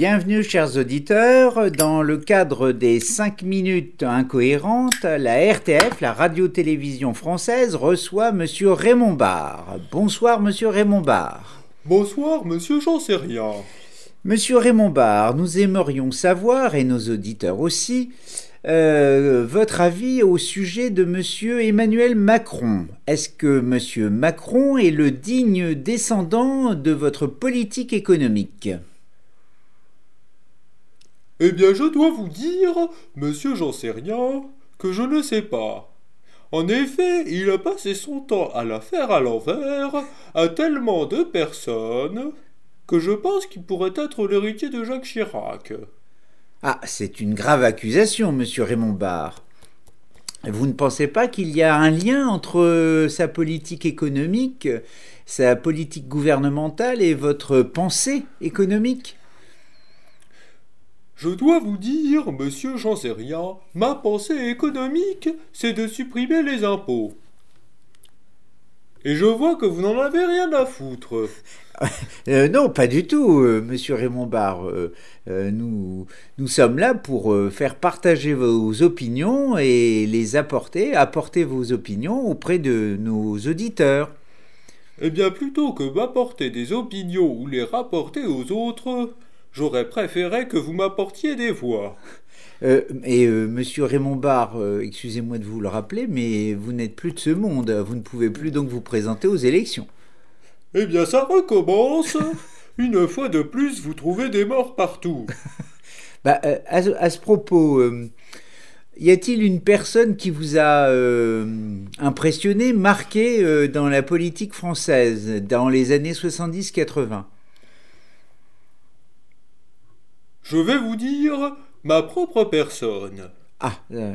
Bienvenue chers auditeurs, dans le cadre des 5 minutes incohérentes, la RTF, la radio-télévision française, reçoit Monsieur Raymond Barre. Bonsoir Monsieur Raymond Barre. Bonsoir Monsieur J'en sais rien. Monsieur Raymond Barre, nous aimerions savoir, et nos auditeurs aussi, euh, votre avis au sujet de Monsieur Emmanuel Macron. Est-ce que Monsieur Macron est le digne descendant de votre politique économique? Eh bien, je dois vous dire, Monsieur J'en sais rien, que je ne sais pas. En effet, il a passé son temps à la faire à l'envers à tellement de personnes que je pense qu'il pourrait être l'héritier de Jacques Chirac. Ah, c'est une grave accusation, monsieur Raymond Barre. Vous ne pensez pas qu'il y a un lien entre sa politique économique, sa politique gouvernementale et votre pensée économique? Je dois vous dire, monsieur j'en sais rien, ma pensée économique, c'est de supprimer les impôts. Et je vois que vous n'en avez rien à foutre. Euh, non, pas du tout, euh, monsieur Raymond Barre. Euh, nous, nous sommes là pour faire partager vos opinions et les apporter, apporter vos opinions auprès de nos auditeurs. Eh bien, plutôt que m'apporter des opinions ou les rapporter aux autres, j'aurais préféré que vous m'apportiez des voix. Euh, et euh, monsieur Raymond Barre, euh, excusez-moi de vous le rappeler, mais vous n'êtes plus de ce monde. Vous ne pouvez plus donc vous présenter aux élections. Eh bien, ça recommence. Une fois de plus, vous trouvez des morts partout. Bah, à, ce- à ce propos, y a-t-il une personne qui vous a impressionné, marqué dans la politique française dans les années 70-80 Je vais vous dire ma propre personne. Ah, euh,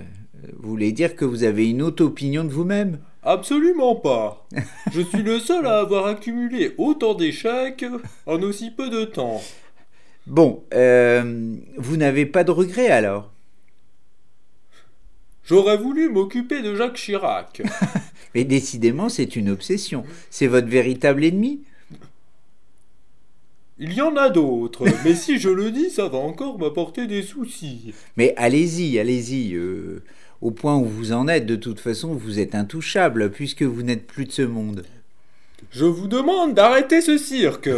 vous voulez dire que vous avez une autre opinion de vous-même? Absolument pas. Je suis le seul à avoir accumulé autant d'échecs en aussi peu de temps. Bon, euh, vous n'avez pas de regrets alors? J'aurais voulu m'occuper de Jacques Chirac. Mais décidément, c'est une obsession. C'est votre véritable ennemi Il y en a d'autres, mais si je le dis, ça va encore m'apporter des soucis. Mais allez-y, allez-y. euh, au point où vous en êtes, de toute façon, vous êtes intouchable, puisque vous n'êtes plus de ce monde. Je vous demande d'arrêter ce cirque.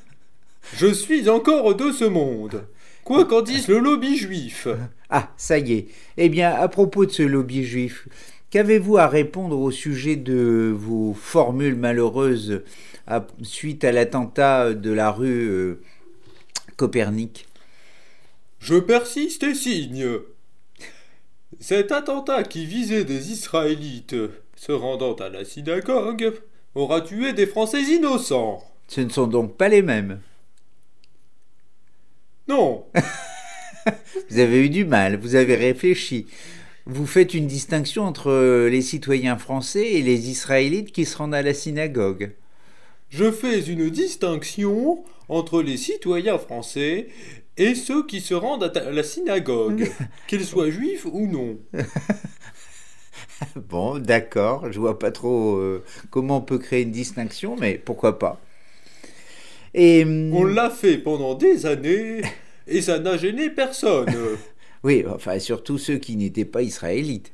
Je suis encore de ce monde. Quoi qu'en dise le lobby juif. Ah, ça y est. Eh bien, à propos de ce lobby juif, qu'avez-vous à répondre au sujet de vos formules malheureuses à- suite à l'attentat de la rue euh, Copernic? Je persiste et signe. Cet attentat qui visait des Israélites se rendant à la synagogue aura tué des Français innocents. Ce ne sont donc pas les mêmes. Non, Vous avez eu du mal, vous avez réfléchi. Vous faites une distinction entre euh, les citoyens français et les Israélites qui se rendent à la synagogue. je fais une distinction entre les citoyens français et ceux qui se rendent à la synagogue, qu'ils soient juifs ou non. Bon, d'accord, je vois pas trop euh, comment on peut créer une distinction, mais pourquoi pas. Et hum, On l'a fait pendant des années et ça n'a gêné personne. oui, enfin surtout ceux qui n'étaient pas israélites.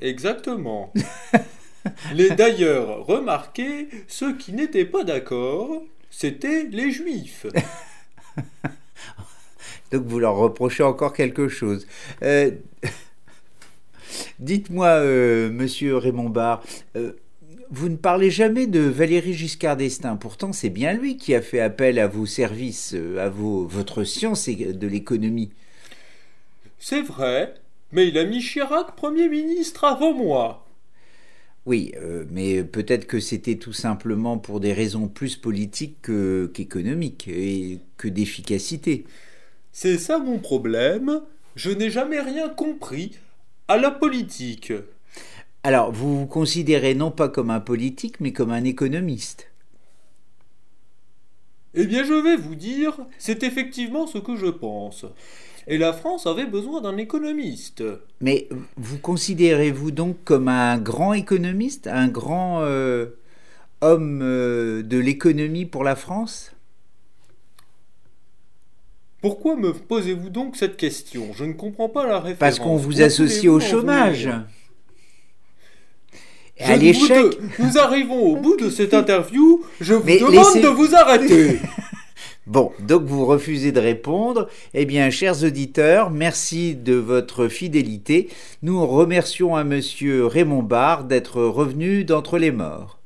Exactement. Les d'ailleurs remarquez, ceux qui n'étaient pas d'accord, c'était les juifs. Donc vous leur reprochez encore quelque chose. Euh, Dites-moi, euh, monsieur Raymond Barre, euh, vous ne parlez jamais de Valéry Giscard d'Estaing. Pourtant, c'est bien lui qui a fait appel à vos services, à vos, votre science de l'économie. C'est vrai, mais il a mis Chirac Premier ministre avant moi. Oui, euh, mais peut-être que c'était tout simplement pour des raisons plus politiques que- qu'économiques et que d'efficacité. C'est ça mon problème, je n'ai jamais rien compris à la politique. Alors, vous vous considérez non pas comme un politique, mais comme un économiste. Eh bien je vais vous dire, c'est effectivement ce que je pense. Et la France avait besoin d'un économiste. Mais vous considérez-vous donc comme un grand économiste, un grand euh, homme euh, de l'économie pour la France? Pourquoi me posez-vous donc cette question? Je ne comprends pas la référence. Parce qu'on vous associe au chômage. Je à l'échec. de- Nous arrivons au bout de cette interview. Je vous Mais demande laissez- de vous arrêter. Bon, donc vous refusez de répondre. Eh bien, chers auditeurs, merci de votre fidélité. Nous remercions à monsieur Raymond Barre d'être revenu d'entre les morts.